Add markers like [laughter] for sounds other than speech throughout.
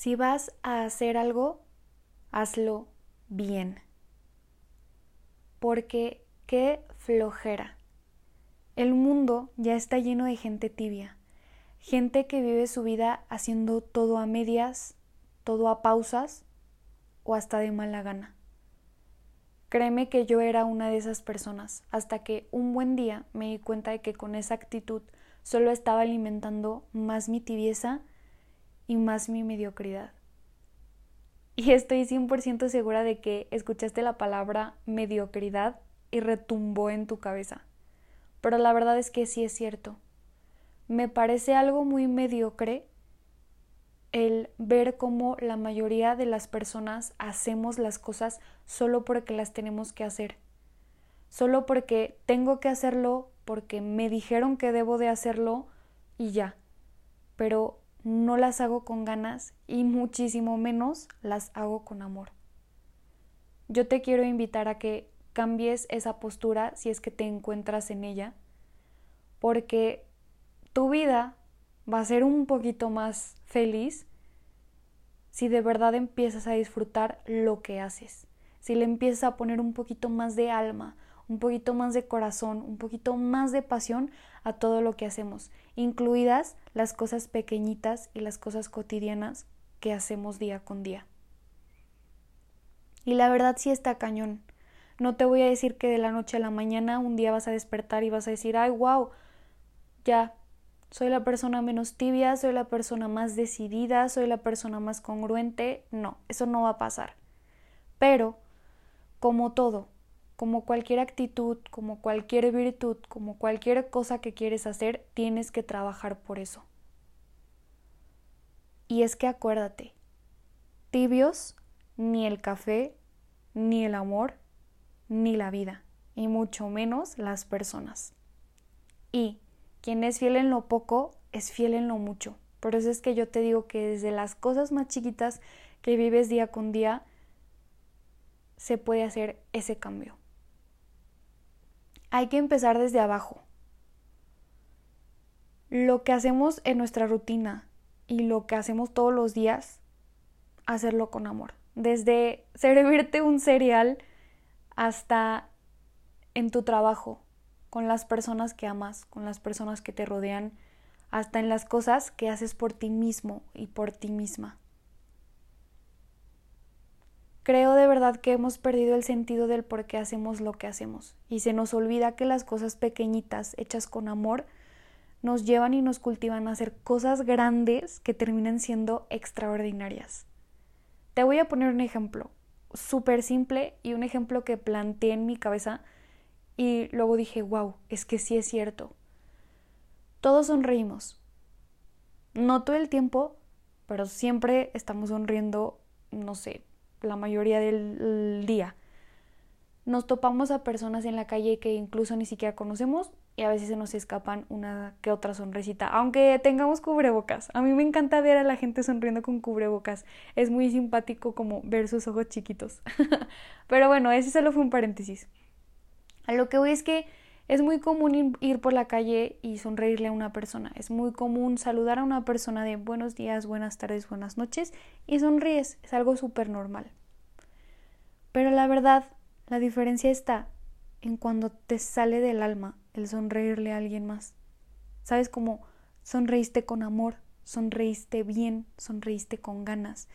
Si vas a hacer algo, hazlo bien. Porque qué flojera. El mundo ya está lleno de gente tibia, gente que vive su vida haciendo todo a medias, todo a pausas o hasta de mala gana. Créeme que yo era una de esas personas, hasta que un buen día me di cuenta de que con esa actitud solo estaba alimentando más mi tibieza y más mi mediocridad. Y estoy 100% segura de que escuchaste la palabra mediocridad y retumbó en tu cabeza. Pero la verdad es que sí es cierto. Me parece algo muy mediocre el ver cómo la mayoría de las personas hacemos las cosas solo porque las tenemos que hacer. Solo porque tengo que hacerlo, porque me dijeron que debo de hacerlo y ya. Pero no las hago con ganas y muchísimo menos las hago con amor. Yo te quiero invitar a que cambies esa postura si es que te encuentras en ella, porque tu vida va a ser un poquito más feliz si de verdad empiezas a disfrutar lo que haces, si le empiezas a poner un poquito más de alma, un poquito más de corazón, un poquito más de pasión a todo lo que hacemos, incluidas las cosas pequeñitas y las cosas cotidianas que hacemos día con día. Y la verdad sí está cañón. No te voy a decir que de la noche a la mañana un día vas a despertar y vas a decir, ay, wow, ya, soy la persona menos tibia, soy la persona más decidida, soy la persona más congruente. No, eso no va a pasar. Pero, como todo, como cualquier actitud, como cualquier virtud, como cualquier cosa que quieres hacer, tienes que trabajar por eso. Y es que acuérdate, tibios, ni el café, ni el amor, ni la vida, y mucho menos las personas. Y quien es fiel en lo poco, es fiel en lo mucho. Por eso es que yo te digo que desde las cosas más chiquitas que vives día con día, se puede hacer ese cambio hay que empezar desde abajo. Lo que hacemos en nuestra rutina y lo que hacemos todos los días, hacerlo con amor. Desde servirte un cereal hasta en tu trabajo, con las personas que amas, con las personas que te rodean, hasta en las cosas que haces por ti mismo y por ti misma. Creo de verdad que hemos perdido el sentido del por qué hacemos lo que hacemos y se nos olvida que las cosas pequeñitas hechas con amor nos llevan y nos cultivan a hacer cosas grandes que terminan siendo extraordinarias. Te voy a poner un ejemplo súper simple y un ejemplo que planteé en mi cabeza y luego dije, wow, es que sí es cierto. Todos sonreímos. No todo el tiempo, pero siempre estamos sonriendo, no sé, la mayoría del día. Nos topamos a personas en la calle que incluso ni siquiera conocemos y a veces se nos escapan una que otra sonrisita, aunque tengamos cubrebocas. A mí me encanta ver a la gente sonriendo con cubrebocas. Es muy simpático como ver sus ojos chiquitos. [laughs] Pero bueno, ese solo fue un paréntesis. A lo que voy es que es muy común ir por la calle y sonreírle a una persona. Es muy común saludar a una persona de buenos días, buenas tardes, buenas noches y sonríes. Es algo súper normal. Pero la verdad, la diferencia está en cuando te sale del alma el sonreírle a alguien más. ¿Sabes cómo sonreíste con amor, sonreíste bien, sonreíste con ganas?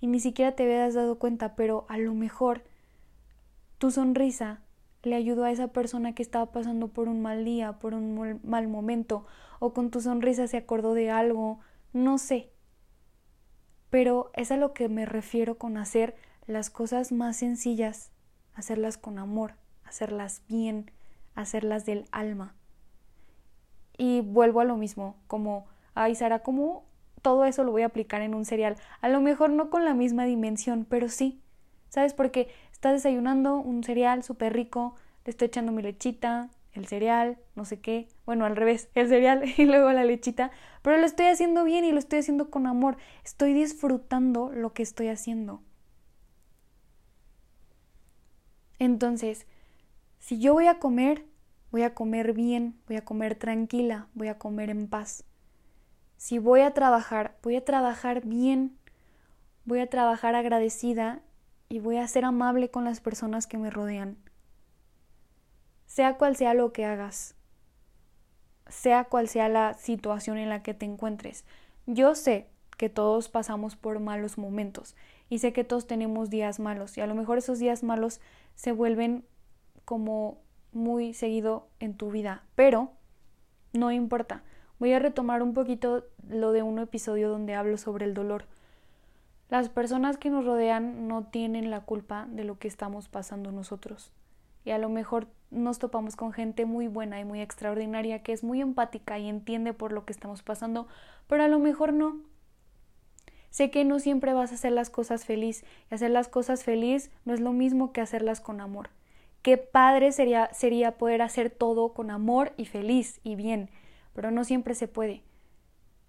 Y ni siquiera te habías dado cuenta, pero a lo mejor tu sonrisa le ayudó a esa persona que estaba pasando por un mal día, por un mal momento, o con tu sonrisa se acordó de algo, no sé. Pero es a lo que me refiero con hacer las cosas más sencillas, hacerlas con amor, hacerlas bien, hacerlas del alma. Y vuelvo a lo mismo, como, ay Sara, ¿cómo todo eso lo voy a aplicar en un cereal? A lo mejor no con la misma dimensión, pero sí. ¿Sabes? Porque Estás desayunando un cereal súper rico, le estoy echando mi lechita, el cereal, no sé qué, bueno, al revés, el cereal [laughs] y luego la lechita, pero lo estoy haciendo bien y lo estoy haciendo con amor, estoy disfrutando lo que estoy haciendo. Entonces, si yo voy a comer, voy a comer bien, voy a comer tranquila, voy a comer en paz. Si voy a trabajar, voy a trabajar bien, voy a trabajar agradecida y voy a ser amable con las personas que me rodean. Sea cual sea lo que hagas, sea cual sea la situación en la que te encuentres. Yo sé que todos pasamos por malos momentos y sé que todos tenemos días malos y a lo mejor esos días malos se vuelven como muy seguido en tu vida, pero no importa. Voy a retomar un poquito lo de un episodio donde hablo sobre el dolor. Las personas que nos rodean no tienen la culpa de lo que estamos pasando nosotros. Y a lo mejor nos topamos con gente muy buena y muy extraordinaria que es muy empática y entiende por lo que estamos pasando, pero a lo mejor no. Sé que no siempre vas a hacer las cosas feliz y hacer las cosas feliz no es lo mismo que hacerlas con amor. Qué padre sería, sería poder hacer todo con amor y feliz y bien, pero no siempre se puede.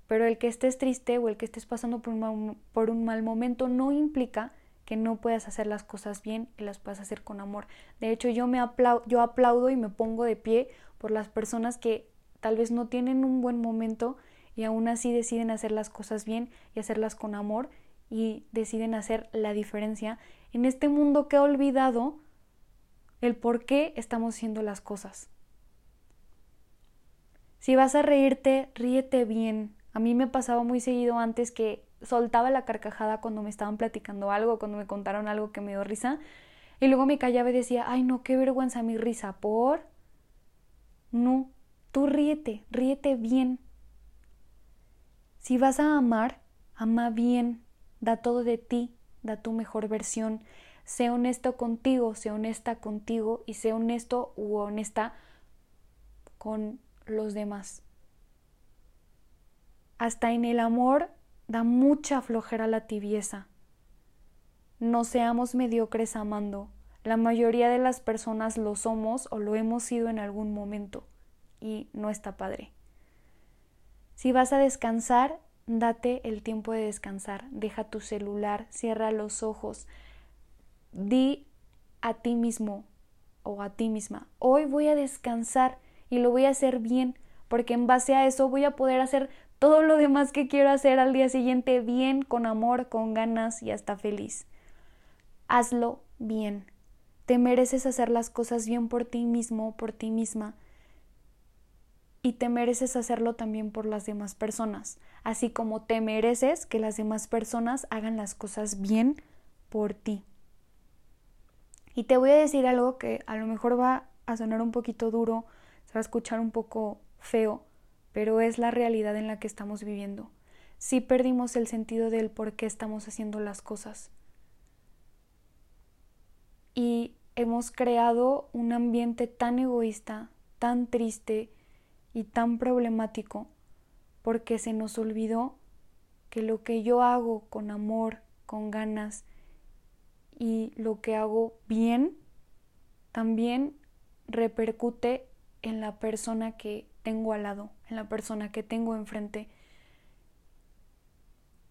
Pero el que estés triste o el que estés pasando por un, por un mal momento no implica que no puedas hacer las cosas bien y las puedas hacer con amor. De hecho, yo me aplaudo, yo aplaudo y me pongo de pie por las personas que tal vez no tienen un buen momento y aún así deciden hacer las cosas bien y hacerlas con amor y deciden hacer la diferencia en este mundo que ha olvidado el por qué estamos haciendo las cosas. Si vas a reírte, ríete bien. A mí me pasaba muy seguido antes que soltaba la carcajada cuando me estaban platicando algo, cuando me contaron algo que me dio risa, y luego me callaba y decía, ay no, qué vergüenza mi risa, por... No, tú ríete, ríete bien. Si vas a amar, ama bien, da todo de ti, da tu mejor versión, sé honesto contigo, sé honesta contigo y sé honesto u honesta con los demás. Hasta en el amor da mucha flojera la tibieza. No seamos mediocres amando. La mayoría de las personas lo somos o lo hemos sido en algún momento y no está padre. Si vas a descansar, date el tiempo de descansar. Deja tu celular, cierra los ojos. Di a ti mismo o a ti misma, hoy voy a descansar y lo voy a hacer bien, porque en base a eso voy a poder hacer todo lo demás que quiero hacer al día siguiente bien, con amor, con ganas y hasta feliz. Hazlo bien. Te mereces hacer las cosas bien por ti mismo, por ti misma. Y te mereces hacerlo también por las demás personas, así como te mereces que las demás personas hagan las cosas bien por ti. Y te voy a decir algo que a lo mejor va a sonar un poquito duro, se va a escuchar un poco feo, pero es la realidad en la que estamos viviendo. Sí perdimos el sentido del por qué estamos haciendo las cosas. Y hemos creado un ambiente tan egoísta, tan triste y tan problemático porque se nos olvidó que lo que yo hago con amor, con ganas y lo que hago bien, también repercute en la persona que tengo al lado, en la persona que tengo enfrente.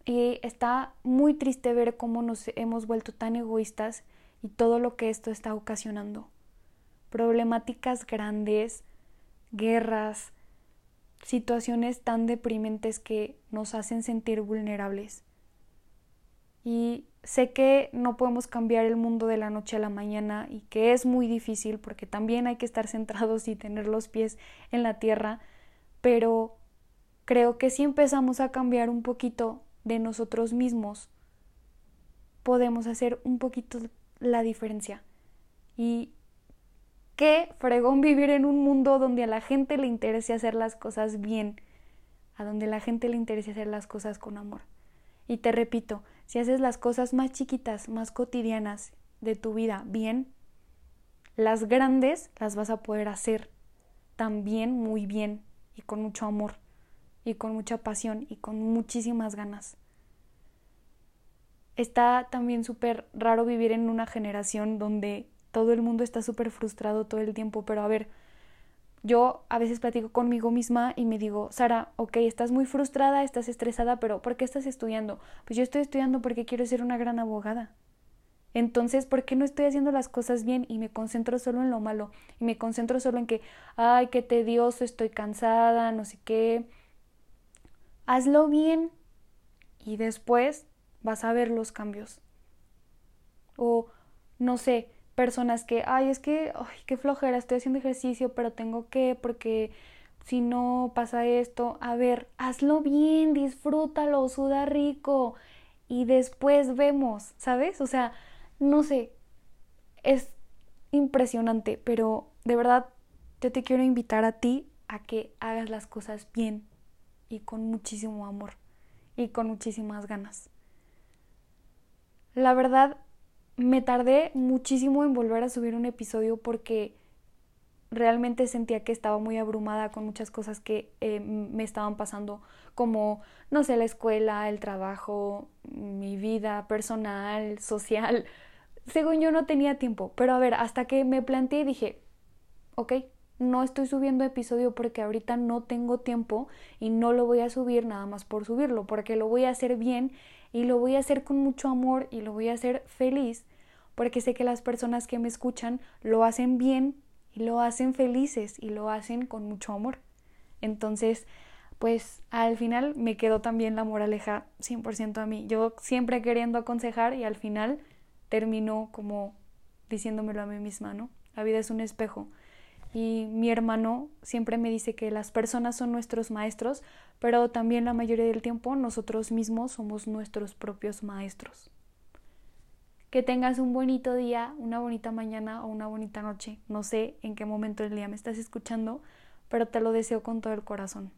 Y está muy triste ver cómo nos hemos vuelto tan egoístas y todo lo que esto está ocasionando. Problemáticas grandes, guerras, situaciones tan deprimentes que nos hacen sentir vulnerables. Y sé que no podemos cambiar el mundo de la noche a la mañana y que es muy difícil porque también hay que estar centrados y tener los pies en la tierra, pero creo que si empezamos a cambiar un poquito de nosotros mismos, podemos hacer un poquito la diferencia. Y qué fregón vivir en un mundo donde a la gente le interese hacer las cosas bien, a donde a la gente le interese hacer las cosas con amor. Y te repito, si haces las cosas más chiquitas, más cotidianas de tu vida bien, las grandes las vas a poder hacer también muy bien y con mucho amor y con mucha pasión y con muchísimas ganas. Está también súper raro vivir en una generación donde todo el mundo está súper frustrado todo el tiempo, pero a ver, yo a veces platico conmigo misma y me digo, Sara, ok, estás muy frustrada, estás estresada, pero ¿por qué estás estudiando? Pues yo estoy estudiando porque quiero ser una gran abogada. Entonces, ¿por qué no estoy haciendo las cosas bien y me concentro solo en lo malo? Y me concentro solo en que, ay, qué tedioso, estoy cansada, no sé qué. Hazlo bien y después vas a ver los cambios. O, no sé, personas que, ay, es que, ay, qué flojera, estoy haciendo ejercicio, pero tengo que, porque si no pasa esto, a ver, hazlo bien, disfrútalo, suda rico y después vemos, ¿sabes? O sea, no sé, es impresionante, pero de verdad yo te quiero invitar a ti a que hagas las cosas bien y con muchísimo amor y con muchísimas ganas. La verdad, me tardé muchísimo en volver a subir un episodio porque realmente sentía que estaba muy abrumada con muchas cosas que eh, me estaban pasando, como, no sé, la escuela, el trabajo, mi vida personal, social. Según yo no tenía tiempo, pero a ver, hasta que me planteé y dije, ok, no estoy subiendo episodio porque ahorita no tengo tiempo y no lo voy a subir nada más por subirlo, porque lo voy a hacer bien y lo voy a hacer con mucho amor y lo voy a hacer feliz, porque sé que las personas que me escuchan lo hacen bien y lo hacen felices y lo hacen con mucho amor. Entonces, pues al final me quedó también la moraleja 100% a mí. Yo siempre queriendo aconsejar y al final termino como diciéndomelo a mí misma, ¿no? La vida es un espejo y mi hermano siempre me dice que las personas son nuestros maestros, pero también la mayoría del tiempo nosotros mismos somos nuestros propios maestros. Que tengas un bonito día, una bonita mañana o una bonita noche. No sé en qué momento del día me estás escuchando, pero te lo deseo con todo el corazón.